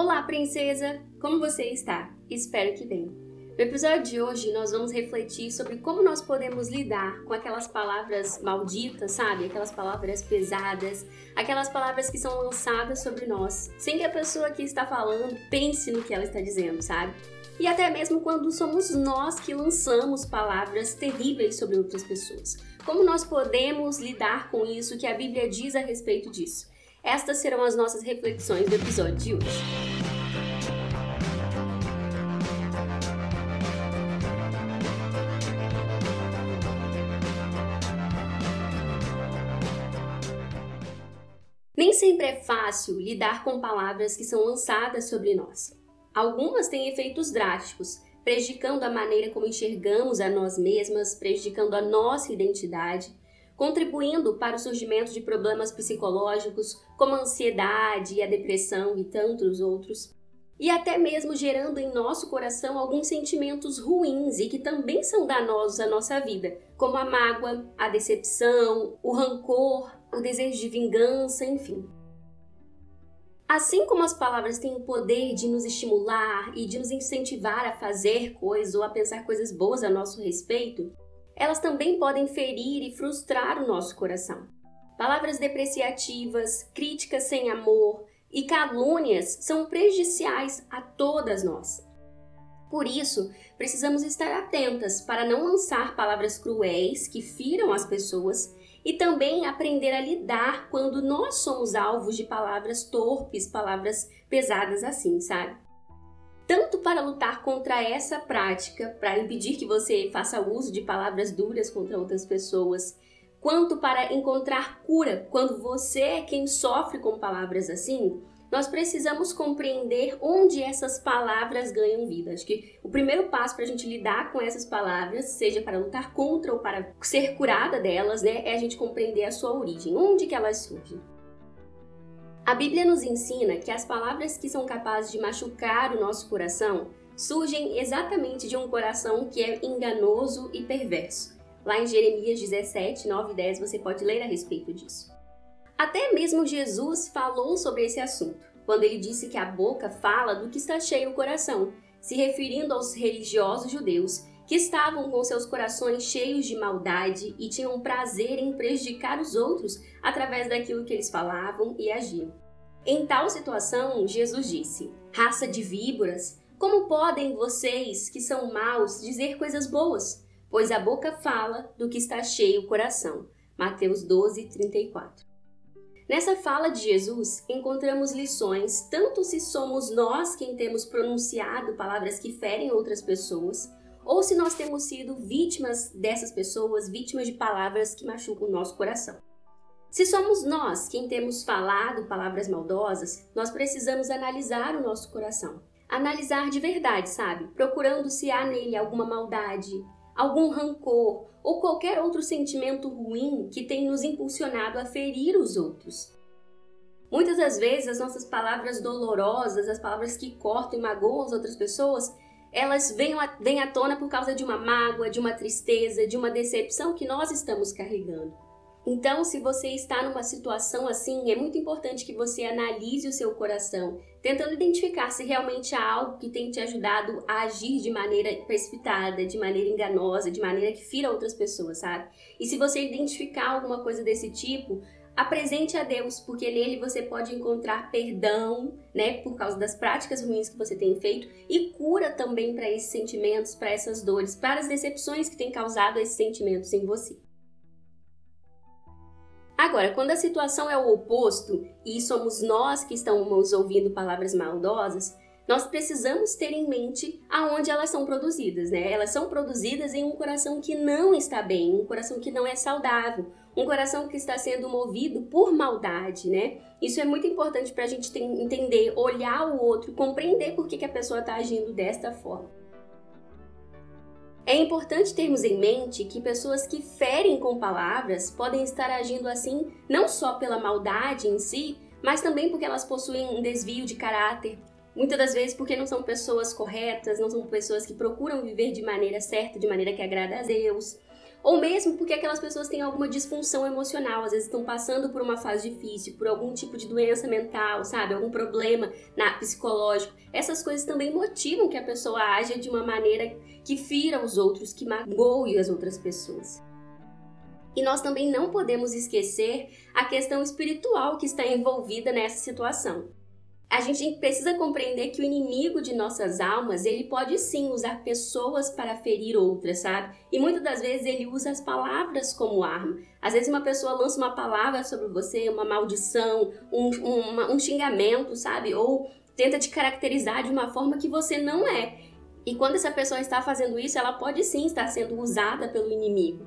Olá, princesa! Como você está? Espero que bem. No episódio de hoje, nós vamos refletir sobre como nós podemos lidar com aquelas palavras malditas, sabe? Aquelas palavras pesadas, aquelas palavras que são lançadas sobre nós, sem que a pessoa que está falando pense no que ela está dizendo, sabe? E até mesmo quando somos nós que lançamos palavras terríveis sobre outras pessoas. Como nós podemos lidar com isso que a Bíblia diz a respeito disso? Estas serão as nossas reflexões do episódio de hoje. Nem sempre é fácil lidar com palavras que são lançadas sobre nós. Algumas têm efeitos drásticos, prejudicando a maneira como enxergamos a nós mesmas, prejudicando a nossa identidade, contribuindo para o surgimento de problemas psicológicos como a ansiedade e a depressão e tantos outros, e até mesmo gerando em nosso coração alguns sentimentos ruins e que também são danosos à nossa vida, como a mágoa, a decepção, o rancor, o desejo de vingança, enfim. Assim como as palavras têm o poder de nos estimular e de nos incentivar a fazer coisas ou a pensar coisas boas a nosso respeito, elas também podem ferir e frustrar o nosso coração. Palavras depreciativas, críticas sem amor e calúnias são prejudiciais a todas nós. Por isso, precisamos estar atentas para não lançar palavras cruéis que firam as pessoas e também aprender a lidar quando nós somos alvos de palavras torpes, palavras pesadas assim, sabe? Tanto para lutar contra essa prática, para impedir que você faça uso de palavras duras contra outras pessoas, quanto para encontrar cura quando você é quem sofre com palavras assim, nós precisamos compreender onde essas palavras ganham vida. Acho que o primeiro passo para a gente lidar com essas palavras, seja para lutar contra ou para ser curada delas, né, é a gente compreender a sua origem, onde que elas surgem. A Bíblia nos ensina que as palavras que são capazes de machucar o nosso coração surgem exatamente de um coração que é enganoso e perverso. Lá em Jeremias 17, 9 e 10 você pode ler a respeito disso. Até mesmo Jesus falou sobre esse assunto, quando ele disse que a boca fala do que está cheio o coração, se referindo aos religiosos judeus que estavam com seus corações cheios de maldade e tinham prazer em prejudicar os outros através daquilo que eles falavam e agiam. Em tal situação, Jesus disse: Raça de víboras, como podem vocês, que são maus, dizer coisas boas? Pois a boca fala do que está cheio o coração. Mateus 12, 34. Nessa fala de Jesus, encontramos lições tanto se somos nós quem temos pronunciado palavras que ferem outras pessoas, ou se nós temos sido vítimas dessas pessoas, vítimas de palavras que machucam o nosso coração. Se somos nós quem temos falado palavras maldosas, nós precisamos analisar o nosso coração. Analisar de verdade, sabe? Procurando se há nele alguma maldade, algum rancor ou qualquer outro sentimento ruim que tem nos impulsionado a ferir os outros. Muitas das vezes as nossas palavras dolorosas, as palavras que cortam e magoam as outras pessoas, elas vêm, vêm à tona por causa de uma mágoa, de uma tristeza, de uma decepção que nós estamos carregando. Então, se você está numa situação assim, é muito importante que você analise o seu coração, tentando identificar se realmente há algo que tem te ajudado a agir de maneira precipitada, de maneira enganosa, de maneira que fira outras pessoas, sabe? E se você identificar alguma coisa desse tipo, apresente a Deus, porque nele você pode encontrar perdão, né, por causa das práticas ruins que você tem feito e cura também para esses sentimentos, para essas dores, para as decepções que têm causado esses sentimentos em você. Agora, quando a situação é o oposto e somos nós que estamos ouvindo palavras maldosas, nós precisamos ter em mente aonde elas são produzidas, né? Elas são produzidas em um coração que não está bem, um coração que não é saudável, um coração que está sendo movido por maldade, né? Isso é muito importante para a gente entender, olhar o outro, compreender por que, que a pessoa está agindo desta forma. É importante termos em mente que pessoas que ferem com palavras podem estar agindo assim não só pela maldade em si, mas também porque elas possuem um desvio de caráter, Muitas das vezes porque não são pessoas corretas, não são pessoas que procuram viver de maneira certa, de maneira que agrada a Deus. Ou mesmo porque aquelas pessoas têm alguma disfunção emocional, às vezes estão passando por uma fase difícil, por algum tipo de doença mental, sabe, algum problema na psicológico. Essas coisas também motivam que a pessoa haja de uma maneira que fira os outros, que magoe as outras pessoas. E nós também não podemos esquecer a questão espiritual que está envolvida nessa situação a gente precisa compreender que o inimigo de nossas almas, ele pode sim usar pessoas para ferir outras, sabe? E muitas das vezes ele usa as palavras como arma. Às vezes uma pessoa lança uma palavra sobre você, uma maldição, um, um, um xingamento, sabe? Ou tenta te caracterizar de uma forma que você não é. E quando essa pessoa está fazendo isso, ela pode sim estar sendo usada pelo inimigo.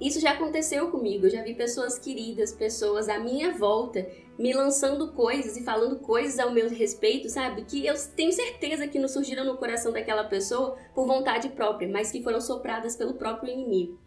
Isso já aconteceu comigo, eu já vi pessoas queridas, pessoas à minha volta me lançando coisas e falando coisas ao meu respeito, sabe? Que eu tenho certeza que não surgiram no coração daquela pessoa por vontade própria, mas que foram sopradas pelo próprio inimigo.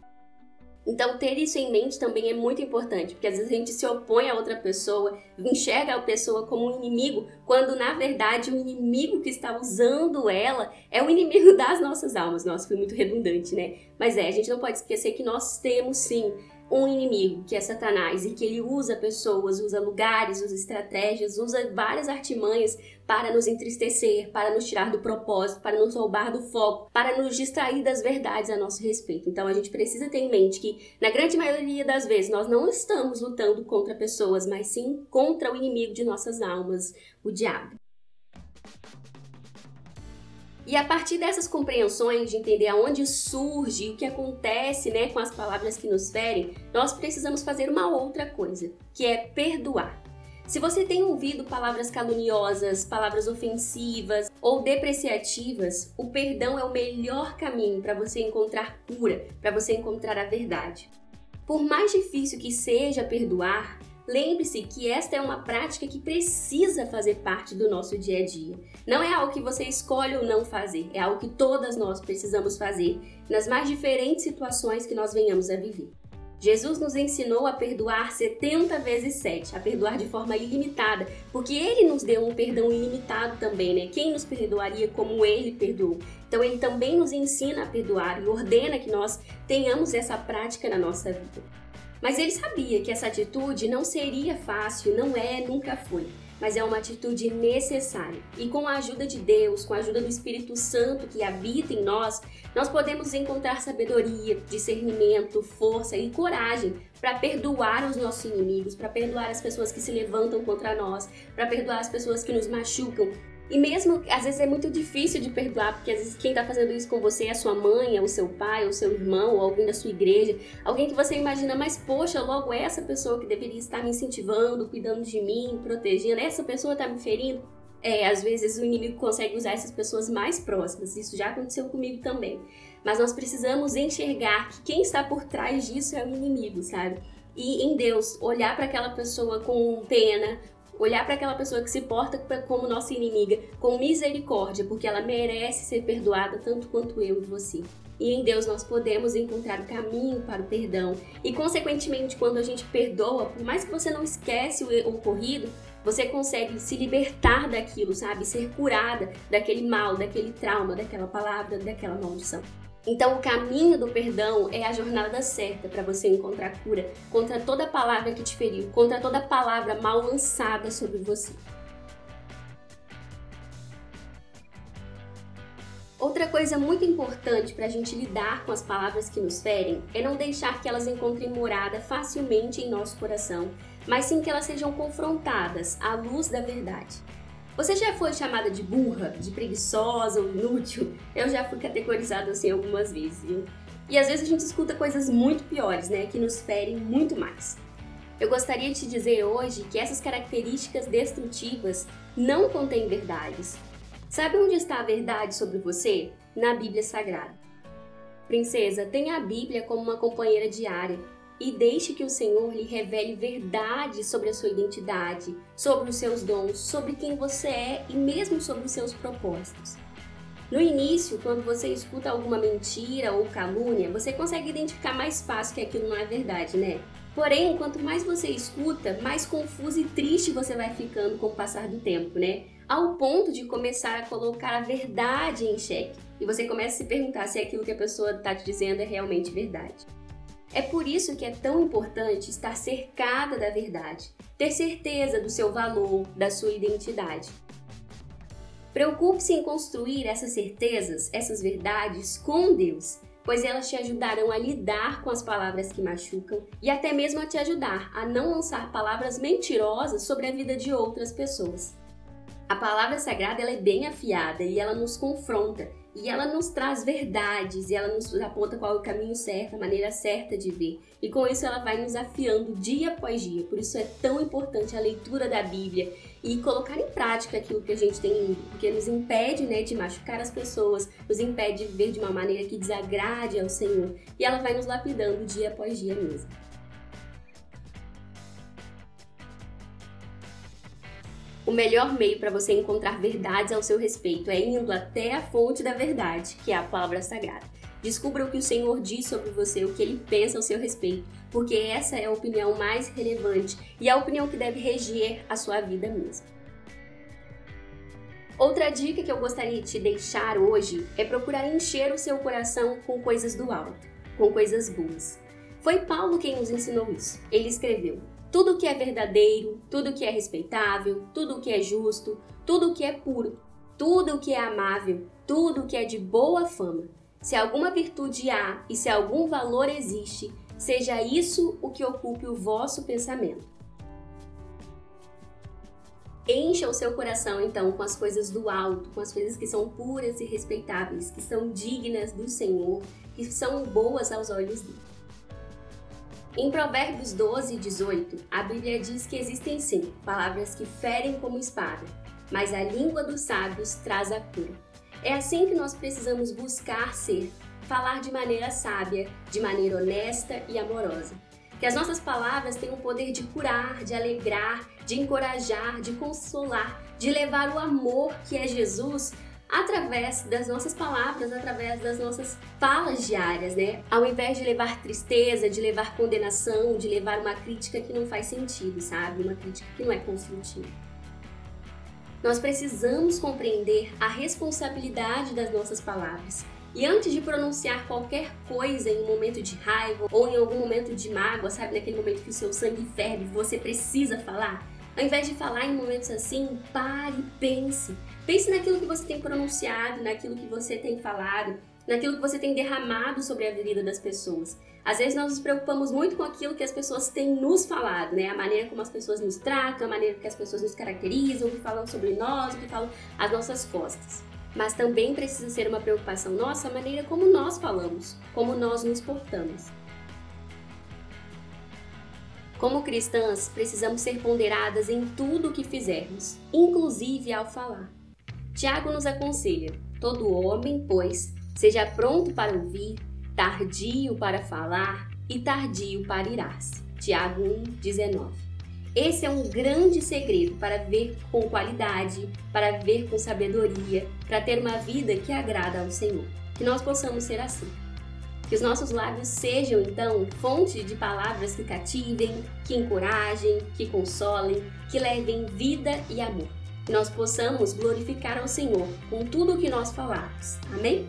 Então, ter isso em mente também é muito importante, porque às vezes a gente se opõe a outra pessoa, enxerga a pessoa como um inimigo, quando na verdade o inimigo que está usando ela é o inimigo das nossas almas. Nossa, foi muito redundante, né? Mas é, a gente não pode esquecer que nós temos sim um inimigo, que é Satanás, e que ele usa pessoas, usa lugares, usa estratégias, usa várias artimanhas para nos entristecer, para nos tirar do propósito, para nos roubar do foco, para nos distrair das verdades a nosso respeito. Então a gente precisa ter em mente que, na grande maioria das vezes, nós não estamos lutando contra pessoas, mas sim contra o inimigo de nossas almas, o diabo. E a partir dessas compreensões de entender aonde surge, o que acontece né, com as palavras que nos ferem, nós precisamos fazer uma outra coisa, que é perdoar. Se você tem ouvido palavras caluniosas, palavras ofensivas ou depreciativas, o perdão é o melhor caminho para você encontrar cura, para você encontrar a verdade. Por mais difícil que seja perdoar, Lembre-se que esta é uma prática que precisa fazer parte do nosso dia a dia. Não é algo que você escolhe ou não fazer, é algo que todas nós precisamos fazer nas mais diferentes situações que nós venhamos a viver. Jesus nos ensinou a perdoar 70 vezes 7, a perdoar de forma ilimitada, porque ele nos deu um perdão ilimitado também, né? Quem nos perdoaria como ele perdoou? Então ele também nos ensina a perdoar e ordena que nós tenhamos essa prática na nossa vida. Mas ele sabia que essa atitude não seria fácil, não é, nunca foi, mas é uma atitude necessária. E com a ajuda de Deus, com a ajuda do Espírito Santo que habita em nós, nós podemos encontrar sabedoria, discernimento, força e coragem para perdoar os nossos inimigos, para perdoar as pessoas que se levantam contra nós, para perdoar as pessoas que nos machucam, e mesmo, às vezes é muito difícil de perdoar, porque às vezes quem está fazendo isso com você é a sua mãe, é o seu pai, é o seu irmão, ou alguém da sua igreja, alguém que você imagina, mas poxa, logo essa pessoa que deveria estar me incentivando, cuidando de mim, protegendo, essa pessoa está me ferindo. É, às vezes o inimigo consegue usar essas pessoas mais próximas, isso já aconteceu comigo também. Mas nós precisamos enxergar que quem está por trás disso é o inimigo, sabe? E em Deus, olhar para aquela pessoa com pena, olhar para aquela pessoa que se porta como nossa inimiga com misericórdia, porque ela merece ser perdoada tanto quanto eu e você. E em Deus nós podemos encontrar o caminho para o perdão. E consequentemente, quando a gente perdoa, por mais que você não esquece o ocorrido, você consegue se libertar daquilo, sabe? Ser curada daquele mal, daquele trauma, daquela palavra, daquela maldição. Então, o caminho do perdão é a jornada certa para você encontrar cura contra toda palavra que te feriu, contra toda palavra mal lançada sobre você. Outra coisa muito importante para a gente lidar com as palavras que nos ferem é não deixar que elas encontrem morada facilmente em nosso coração, mas sim que elas sejam confrontadas à luz da verdade. Você já foi chamada de burra, de preguiçosa ou inútil? Eu já fui categorizada assim algumas vezes, viu? E às vezes a gente escuta coisas muito piores, né, que nos ferem muito mais. Eu gostaria de te dizer hoje que essas características destrutivas não contêm verdades. Sabe onde está a verdade sobre você? Na Bíblia Sagrada. Princesa, tenha a Bíblia como uma companheira diária e deixe que o Senhor lhe revele verdade sobre a sua identidade, sobre os seus dons, sobre quem você é e mesmo sobre os seus propósitos. No início, quando você escuta alguma mentira ou calúnia, você consegue identificar mais fácil que aquilo não é verdade, né? Porém, quanto mais você escuta, mais confuso e triste você vai ficando com o passar do tempo, né? Ao ponto de começar a colocar a verdade em xeque. E você começa a se perguntar se aquilo que a pessoa está te dizendo é realmente verdade. É por isso que é tão importante estar cercada da verdade, ter certeza do seu valor, da sua identidade. Preocupe-se em construir essas certezas, essas verdades com Deus, pois elas te ajudarão a lidar com as palavras que machucam e até mesmo a te ajudar a não lançar palavras mentirosas sobre a vida de outras pessoas. A palavra sagrada ela é bem afiada e ela nos confronta e ela nos traz verdades e ela nos aponta qual é o caminho certo, a maneira certa de ver. E com isso ela vai nos afiando dia após dia. Por isso é tão importante a leitura da Bíblia e colocar em prática aquilo que a gente tem lido, porque nos impede né, de machucar as pessoas, nos impede de viver de uma maneira que desagrade ao Senhor. E ela vai nos lapidando dia após dia mesmo. Melhor meio para você encontrar verdades ao seu respeito é indo até a fonte da verdade, que é a palavra sagrada. Descubra o que o Senhor diz sobre você, o que ele pensa ao seu respeito, porque essa é a opinião mais relevante e a opinião que deve reger a sua vida mesmo. Outra dica que eu gostaria de te deixar hoje é procurar encher o seu coração com coisas do alto, com coisas boas. Foi Paulo quem nos ensinou isso. Ele escreveu: tudo que é verdadeiro, tudo que é respeitável, tudo que é justo, tudo que é puro, tudo que é amável, tudo que é de boa fama. Se alguma virtude há e se algum valor existe, seja isso o que ocupe o vosso pensamento. Encha o seu coração então com as coisas do alto, com as coisas que são puras e respeitáveis, que são dignas do Senhor, que são boas aos olhos dele. Em Provérbios 12 e 18, a Bíblia diz que existem sim palavras que ferem como espada, mas a língua dos sábios traz a cura. É assim que nós precisamos buscar ser, falar de maneira sábia, de maneira honesta e amorosa. Que as nossas palavras tenham o poder de curar, de alegrar, de encorajar, de consolar, de levar o amor que é Jesus através das nossas palavras, através das nossas falas diárias, né? Ao invés de levar tristeza, de levar condenação, de levar uma crítica que não faz sentido, sabe? Uma crítica que não é construtiva. Nós precisamos compreender a responsabilidade das nossas palavras. E antes de pronunciar qualquer coisa em um momento de raiva ou em algum momento de mágoa, sabe, naquele momento que o seu sangue ferve, você precisa falar, ao invés de falar em momentos assim, pare e pense. Pense naquilo que você tem pronunciado, naquilo que você tem falado, naquilo que você tem derramado sobre a vida das pessoas. Às vezes nós nos preocupamos muito com aquilo que as pessoas têm nos falado, né? A maneira como as pessoas nos tratam, a maneira que as pessoas nos caracterizam, o que falam sobre nós, o que falam às nossas costas. Mas também precisa ser uma preocupação nossa a maneira como nós falamos, como nós nos portamos. Como cristãs, precisamos ser ponderadas em tudo o que fizermos, inclusive ao falar. Tiago nos aconselha: todo homem, pois, seja pronto para ouvir, tardio para falar e tardio para irar-se. Tiago 1:19. Esse é um grande segredo para ver com qualidade, para ver com sabedoria, para ter uma vida que agrada ao Senhor. Que nós possamos ser assim. Que os nossos lábios sejam, então, fonte de palavras que cativem, que encorajem, que consolem, que levem vida e amor. Que nós possamos glorificar ao Senhor com tudo o que nós falarmos. Amém?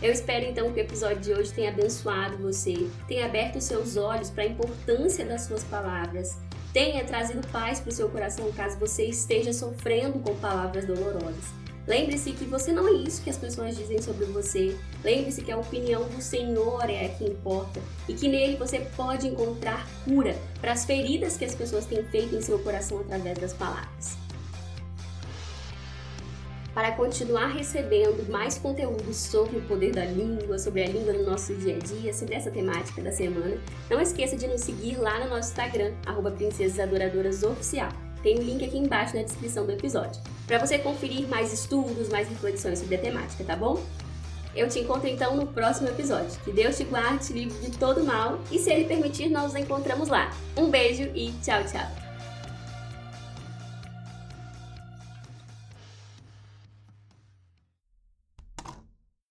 Eu espero então que o episódio de hoje tenha abençoado você, tenha aberto seus olhos para a importância das suas palavras, tenha trazido paz para o seu coração caso você esteja sofrendo com palavras dolorosas. Lembre-se que você não é isso que as pessoas dizem sobre você. Lembre-se que a opinião do Senhor é a que importa e que nele você pode encontrar cura para as feridas que as pessoas têm feito em seu coração através das palavras. Para continuar recebendo mais conteúdos sobre o poder da língua, sobre a língua no nosso dia a dia, sobre essa temática da semana, não esqueça de nos seguir lá no nosso Instagram, arroba tem o link aqui embaixo na descrição do episódio, para você conferir mais estudos, mais reflexões sobre a temática, tá bom? Eu te encontro então no próximo episódio. Que Deus te guarde, te livre de todo mal e se Ele permitir, nós nos encontramos lá. Um beijo e tchau, tchau!